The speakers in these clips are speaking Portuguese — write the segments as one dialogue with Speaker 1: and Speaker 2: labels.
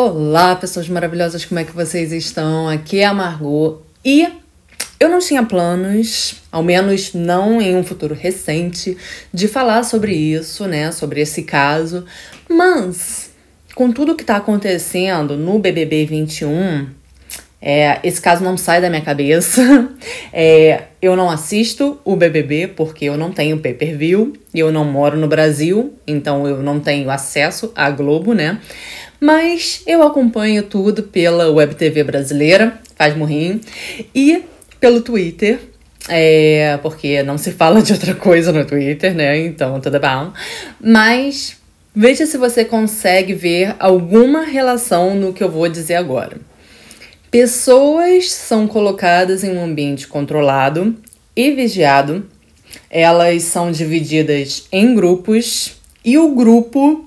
Speaker 1: Olá, pessoas maravilhosas, como é que vocês estão? Aqui é a Margot e eu não tinha planos, ao menos não em um futuro recente, de falar sobre isso, né? Sobre esse caso, mas com tudo que tá acontecendo no BBB 21, é, esse caso não sai da minha cabeça. É, eu não assisto o BBB porque eu não tenho pay-per-view e eu não moro no Brasil, então eu não tenho acesso à Globo, né? Mas eu acompanho tudo pela Web TV brasileira, faz morrinho, e pelo Twitter, é, porque não se fala de outra coisa no Twitter, né? Então tudo bom. Mas veja se você consegue ver alguma relação no que eu vou dizer agora. Pessoas são colocadas em um ambiente controlado e vigiado. Elas são divididas em grupos e o grupo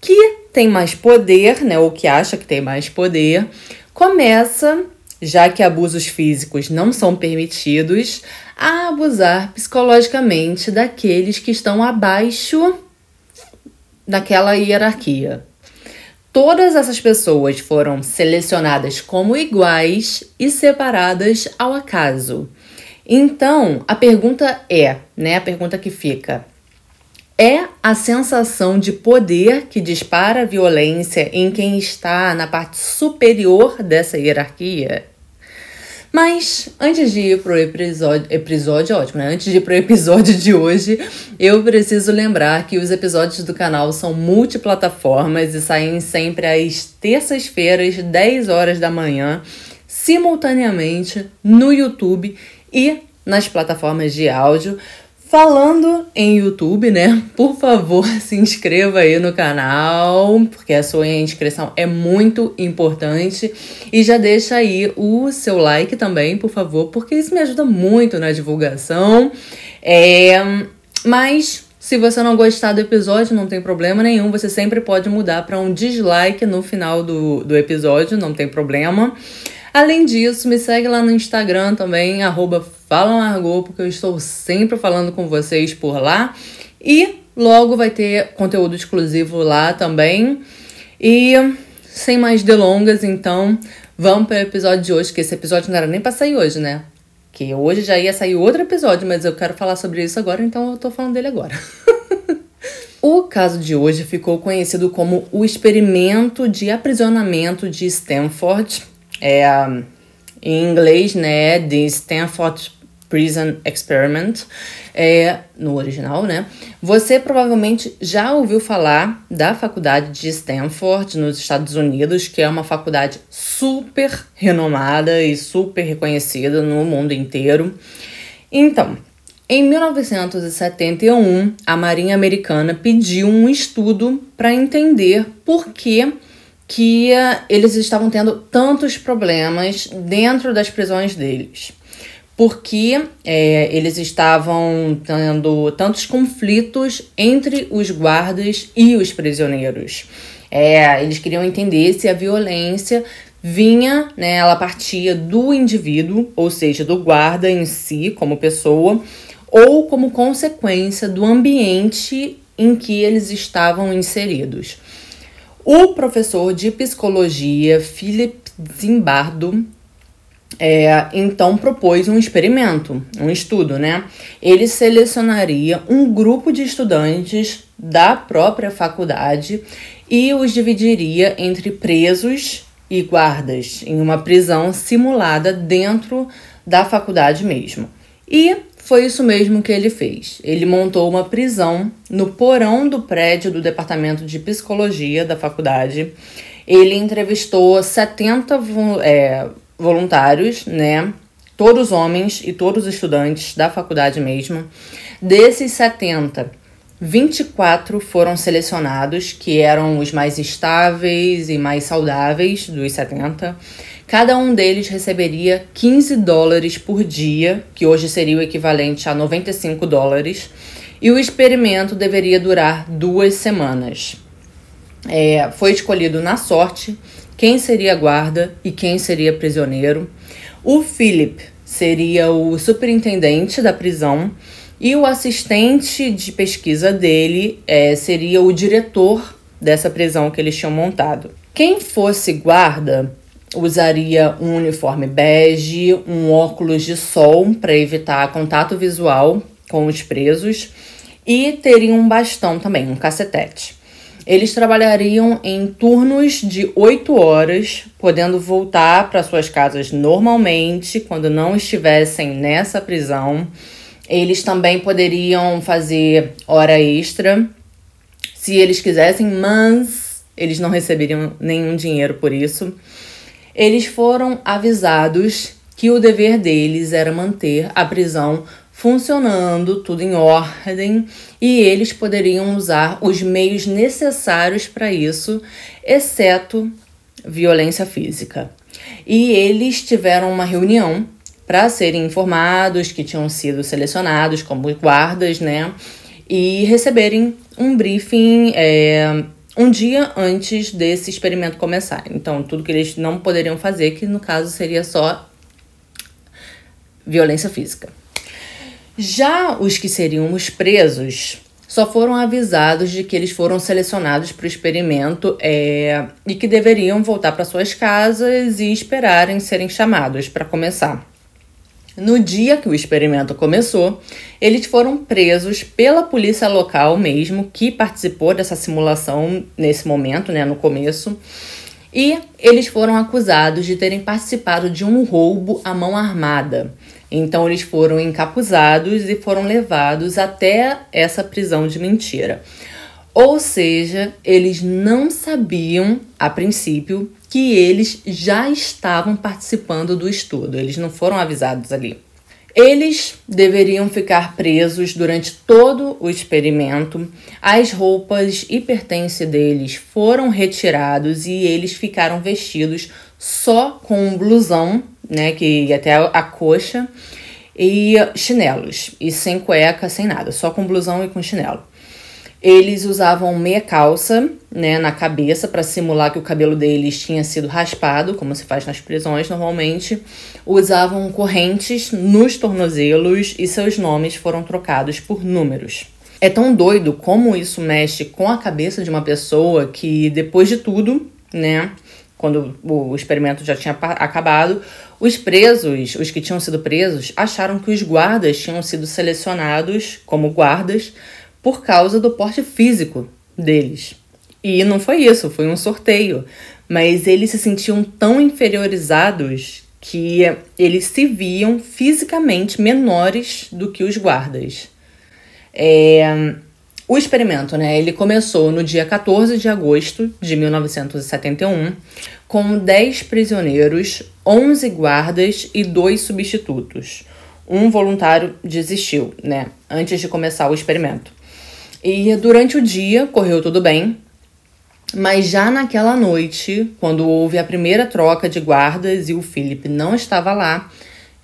Speaker 1: que tem mais poder, né, ou que acha que tem mais poder, começa, já que abusos físicos não são permitidos, a abusar psicologicamente daqueles que estão abaixo daquela hierarquia. Todas essas pessoas foram selecionadas como iguais e separadas ao acaso. Então, a pergunta é, né, a pergunta que fica, é a sensação de poder que dispara a violência em quem está na parte superior dessa hierarquia? Mas antes de ir pro episódio, episódio ótimo, né? Antes de ir pro episódio de hoje, eu preciso lembrar que os episódios do canal são multiplataformas e saem sempre às terças-feiras, 10 horas da manhã, simultaneamente no YouTube e nas plataformas de áudio. Falando em YouTube, né? Por favor, se inscreva aí no canal, porque a sua inscrição é muito importante. E já deixa aí o seu like também, por favor, porque isso me ajuda muito na divulgação. É... Mas se você não gostar do episódio, não tem problema nenhum. Você sempre pode mudar para um dislike no final do, do episódio, não tem problema. Além disso, me segue lá no Instagram também, arroba porque eu estou sempre falando com vocês por lá. E logo vai ter conteúdo exclusivo lá também. E sem mais delongas, então, vamos para o episódio de hoje, que esse episódio não era nem para sair hoje, né? Que hoje já ia sair outro episódio, mas eu quero falar sobre isso agora, então eu tô falando dele agora. O caso de hoje ficou conhecido como o experimento de aprisionamento de Stanford, é, em inglês, né, de Stanford Prison Experiment, é, no original, né? Você provavelmente já ouviu falar da faculdade de Stanford, nos Estados Unidos, que é uma faculdade super renomada e super reconhecida no mundo inteiro. Então, em 1971, a Marinha Americana pediu um estudo para entender por que que eles estavam tendo tantos problemas dentro das prisões deles. Porque é, eles estavam tendo tantos conflitos entre os guardas e os prisioneiros. É, eles queriam entender se a violência vinha, né, ela partia do indivíduo, ou seja, do guarda em si, como pessoa, ou como consequência do ambiente em que eles estavam inseridos. O professor de psicologia Philip Zimbardo é, então propôs um experimento, um estudo, né? Ele selecionaria um grupo de estudantes da própria faculdade e os dividiria entre presos e guardas em uma prisão simulada dentro da faculdade mesmo. E foi isso mesmo que ele fez. Ele montou uma prisão no porão do prédio do departamento de psicologia da faculdade. Ele entrevistou 70 é, voluntários, né? Todos homens e todos estudantes da faculdade mesmo. Desses 70, 24 foram selecionados, que eram os mais estáveis e mais saudáveis dos 70. Cada um deles receberia 15 dólares por dia, que hoje seria o equivalente a 95 dólares, e o experimento deveria durar duas semanas. É, foi escolhido na sorte quem seria guarda e quem seria prisioneiro. O Philip seria o superintendente da prisão e o assistente de pesquisa dele é, seria o diretor dessa prisão que eles tinham montado. Quem fosse guarda usaria um uniforme bege, um óculos de sol para evitar contato visual com os presos e teria um bastão também, um cacetete. Eles trabalhariam em turnos de 8 horas, podendo voltar para suas casas normalmente quando não estivessem nessa prisão. Eles também poderiam fazer hora extra se eles quisessem, mas eles não receberiam nenhum dinheiro por isso. Eles foram avisados que o dever deles era manter a prisão funcionando, tudo em ordem, e eles poderiam usar os meios necessários para isso, exceto violência física. E eles tiveram uma reunião para serem informados que tinham sido selecionados como guardas, né? E receberem um briefing é, um dia antes desse experimento começar. Então, tudo que eles não poderiam fazer, que no caso seria só violência física. Já os que seriam os presos só foram avisados de que eles foram selecionados para o experimento é, e que deveriam voltar para suas casas e esperarem serem chamados para começar. No dia que o experimento começou, eles foram presos pela polícia local mesmo, que participou dessa simulação nesse momento, né, no começo, e eles foram acusados de terem participado de um roubo à mão armada. Então eles foram encapuzados e foram levados até essa prisão de mentira. Ou seja, eles não sabiam, a princípio, que eles já estavam participando do estudo, eles não foram avisados ali. Eles deveriam ficar presos durante todo o experimento. As roupas e pertences deles foram retirados e eles ficaram vestidos só com um blusão, né, que ia até a coxa, e chinelos, e sem cueca, sem nada, só com blusão e com chinelo. Eles usavam meia calça, né, na cabeça para simular que o cabelo deles tinha sido raspado, como se faz nas prisões normalmente. Usavam correntes nos tornozelos e seus nomes foram trocados por números. É tão doido como isso mexe com a cabeça de uma pessoa que depois de tudo, né, quando o experimento já tinha acabado, os presos, os que tinham sido presos, acharam que os guardas tinham sido selecionados como guardas por causa do porte físico deles. E não foi isso, foi um sorteio. Mas eles se sentiam tão inferiorizados que eles se viam fisicamente menores do que os guardas. É, o experimento, né, ele começou no dia 14 de agosto de 1971, com 10 prisioneiros, 11 guardas e dois substitutos. Um voluntário desistiu, né, antes de começar o experimento. E durante o dia correu tudo bem, mas já naquela noite, quando houve a primeira troca de guardas e o Philip não estava lá,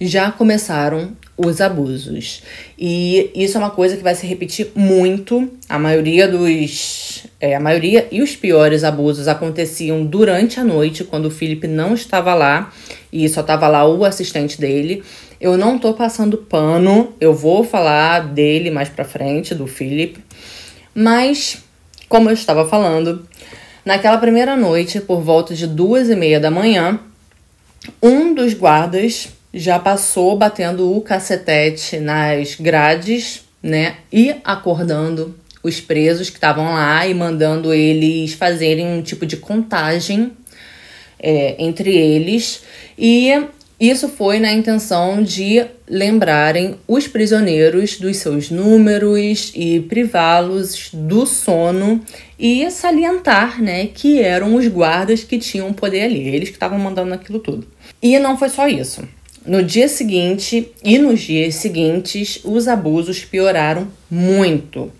Speaker 1: já começaram os abusos. E isso é uma coisa que vai se repetir muito. A maioria dos. É, a maioria e os piores abusos aconteciam durante a noite, quando o Philip não estava lá e só estava lá o assistente dele. Eu não tô passando pano, eu vou falar dele mais pra frente, do Philip. Mas, como eu estava falando, naquela primeira noite, por volta de duas e meia da manhã, um dos guardas já passou batendo o cacetete nas grades, né? E acordando os presos que estavam lá e mandando eles fazerem um tipo de contagem é, entre eles. E isso foi na intenção de lembrarem os prisioneiros dos seus números e privá-los do sono e salientar, né, que eram os guardas que tinham poder ali, eles que estavam mandando aquilo tudo. E não foi só isso. No dia seguinte e nos dias seguintes, os abusos pioraram muito.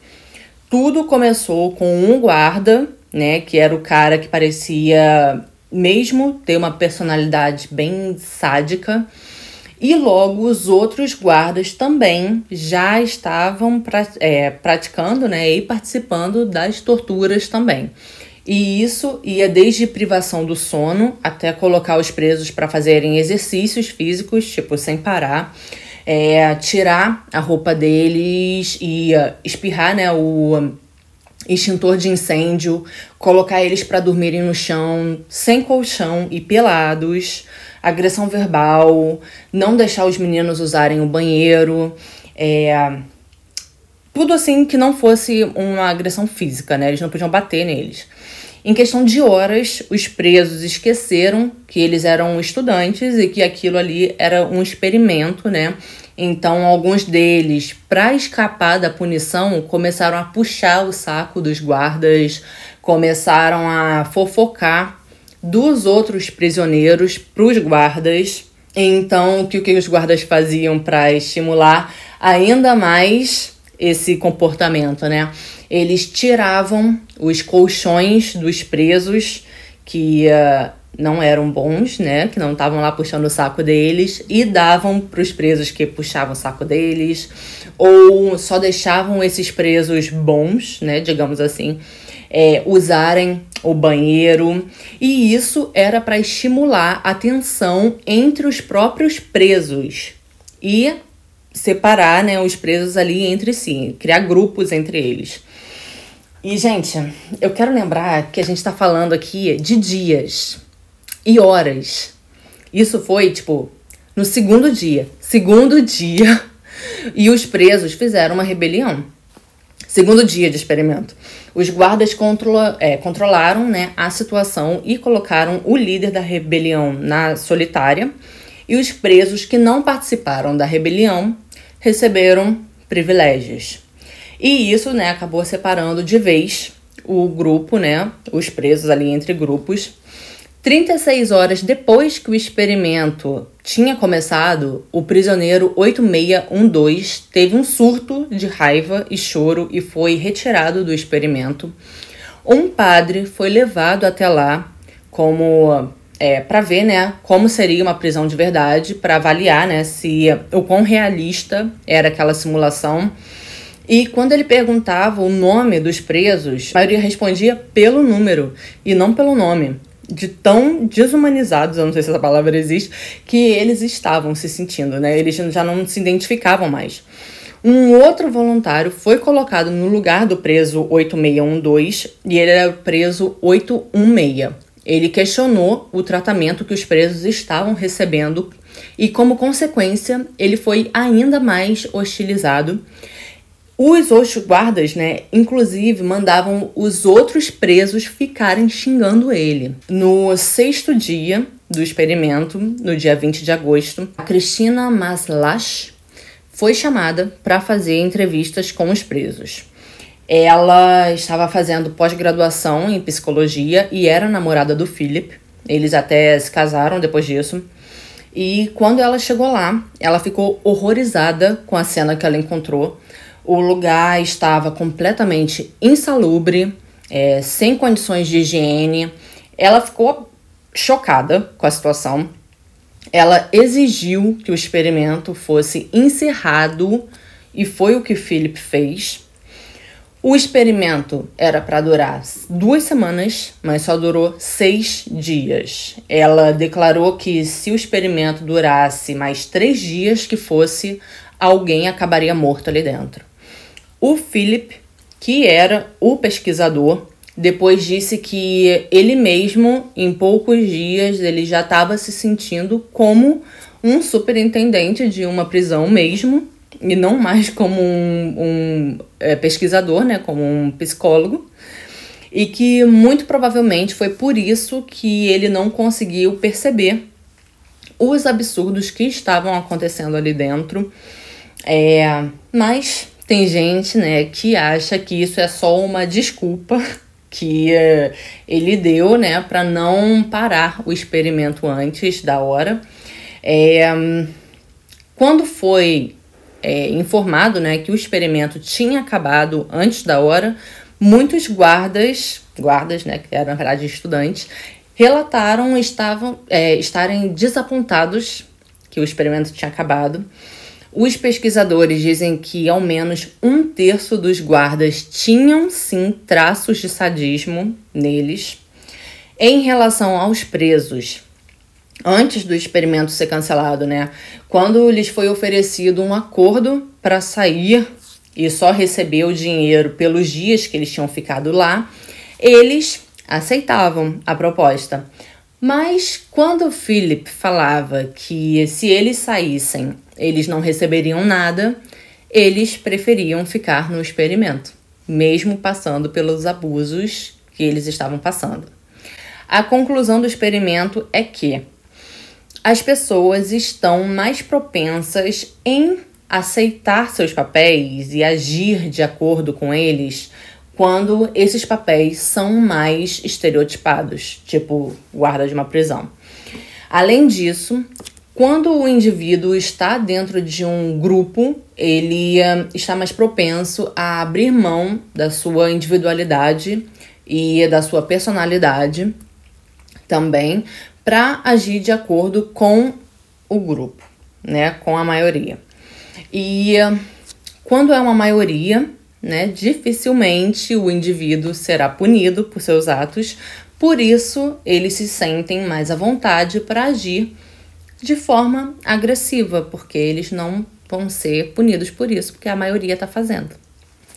Speaker 1: Tudo começou com um guarda, né, que era o cara que parecia mesmo ter uma personalidade bem sádica. E logo os outros guardas também já estavam é, praticando né, e participando das torturas também. E isso ia desde privação do sono até colocar os presos para fazerem exercícios físicos, tipo, sem parar, é, tirar a roupa deles e espirrar né, o extintor de incêndio, colocar eles para dormirem no chão, sem colchão e pelados, agressão verbal, não deixar os meninos usarem o banheiro, é, tudo assim que não fosse uma agressão física, né? Eles não podiam bater neles. Em questão de horas, os presos esqueceram que eles eram estudantes e que aquilo ali era um experimento, né? Então, alguns deles, para escapar da punição, começaram a puxar o saco dos guardas, começaram a fofocar dos outros prisioneiros para os guardas. Então, o que, que os guardas faziam para estimular ainda mais esse comportamento, né? Eles tiravam os colchões dos presos que uh, não eram bons, né? Que não estavam lá puxando o saco deles e davam para os presos que puxavam o saco deles, ou só deixavam esses presos bons, né? Digamos assim, é, usarem o banheiro. E isso era para estimular a tensão entre os próprios presos e separar né, os presos ali entre si, criar grupos entre eles. E, gente, eu quero lembrar que a gente está falando aqui de dias e horas. Isso foi, tipo, no segundo dia. Segundo dia. E os presos fizeram uma rebelião. Segundo dia de experimento. Os guardas controla, é, controlaram né, a situação e colocaram o líder da rebelião na solitária e os presos que não participaram da rebelião receberam privilégios. E isso, né, acabou separando de vez o grupo, né, os presos ali entre grupos. 36 horas depois que o experimento tinha começado, o prisioneiro 8612 teve um surto de raiva e choro e foi retirado do experimento. Um padre foi levado até lá como é, para ver, né, como seria uma prisão de verdade, para avaliar, né, se o quão realista era aquela simulação. E quando ele perguntava o nome dos presos, a maioria respondia pelo número e não pelo nome. De tão desumanizados, eu não sei se essa palavra existe, que eles estavam se sentindo, né? Eles já não se identificavam mais. Um outro voluntário foi colocado no lugar do preso 8612 e ele era o preso 816. Ele questionou o tratamento que os presos estavam recebendo e, como consequência, ele foi ainda mais hostilizado. Os outros guardas, né, inclusive, mandavam os outros presos ficarem xingando ele. No sexto dia do experimento, no dia 20 de agosto, a Cristina Maslach foi chamada para fazer entrevistas com os presos. Ela estava fazendo pós-graduação em psicologia e era namorada do Philip. Eles até se casaram depois disso. E quando ela chegou lá, ela ficou horrorizada com a cena que ela encontrou. O lugar estava completamente insalubre, é, sem condições de higiene. Ela ficou chocada com a situação. Ela exigiu que o experimento fosse encerrado e foi o que Philip fez. O experimento era para durar duas semanas, mas só durou seis dias. Ela declarou que se o experimento durasse mais três dias que fosse, alguém acabaria morto ali dentro. O Philip, que era o pesquisador, depois disse que ele mesmo, em poucos dias, ele já estava se sentindo como um superintendente de uma prisão mesmo e não mais como um, um é, pesquisador, né, como um psicólogo, e que muito provavelmente foi por isso que ele não conseguiu perceber os absurdos que estavam acontecendo ali dentro. É, mas tem gente, né, que acha que isso é só uma desculpa que é, ele deu, né, para não parar o experimento antes da hora. É, quando foi é, informado né, que o experimento tinha acabado antes da hora, muitos guardas, guardas, né, que eram na verdade estudantes, relataram estavam, é, estarem desapontados que o experimento tinha acabado. Os pesquisadores dizem que ao menos um terço dos guardas tinham sim traços de sadismo neles. Em relação aos presos, antes do experimento ser cancelado, né? Quando lhes foi oferecido um acordo para sair e só receber o dinheiro pelos dias que eles tinham ficado lá, eles aceitavam a proposta. Mas quando Philip falava que se eles saíssem, eles não receberiam nada, eles preferiam ficar no experimento, mesmo passando pelos abusos que eles estavam passando. A conclusão do experimento é que as pessoas estão mais propensas em aceitar seus papéis e agir de acordo com eles quando esses papéis são mais estereotipados, tipo guarda de uma prisão. Além disso, quando o indivíduo está dentro de um grupo, ele uh, está mais propenso a abrir mão da sua individualidade e da sua personalidade também para agir de acordo com o grupo, né, com a maioria. E quando é uma maioria, né, dificilmente o indivíduo será punido por seus atos, por isso eles se sentem mais à vontade para agir de forma agressiva, porque eles não vão ser punidos por isso, porque a maioria está fazendo.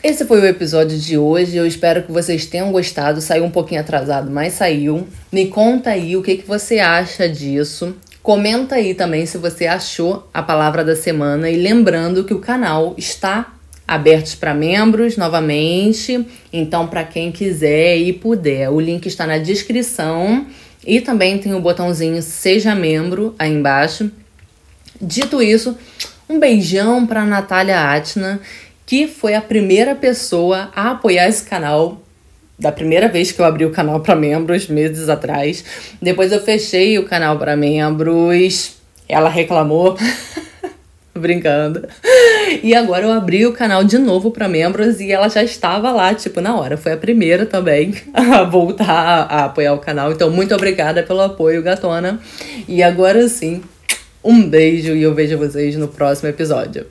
Speaker 1: Esse foi o episódio de hoje. Eu espero que vocês tenham gostado. Saiu um pouquinho atrasado, mas saiu. Me conta aí o que, que você acha disso. Comenta aí também se você achou a palavra da semana. E lembrando que o canal está abertos para membros novamente. Então, para quem quiser e puder, o link está na descrição e também tem o botãozinho Seja Membro aí embaixo. Dito isso, um beijão para Natália Atna, que foi a primeira pessoa a apoiar esse canal da primeira vez que eu abri o canal para membros, meses atrás. Depois eu fechei o canal para membros. Ela reclamou. Brincando. E agora eu abri o canal de novo para membros e ela já estava lá, tipo, na hora. Foi a primeira também a voltar a apoiar o canal. Então, muito obrigada pelo apoio, gatona. E agora sim, um beijo e eu vejo vocês no próximo episódio.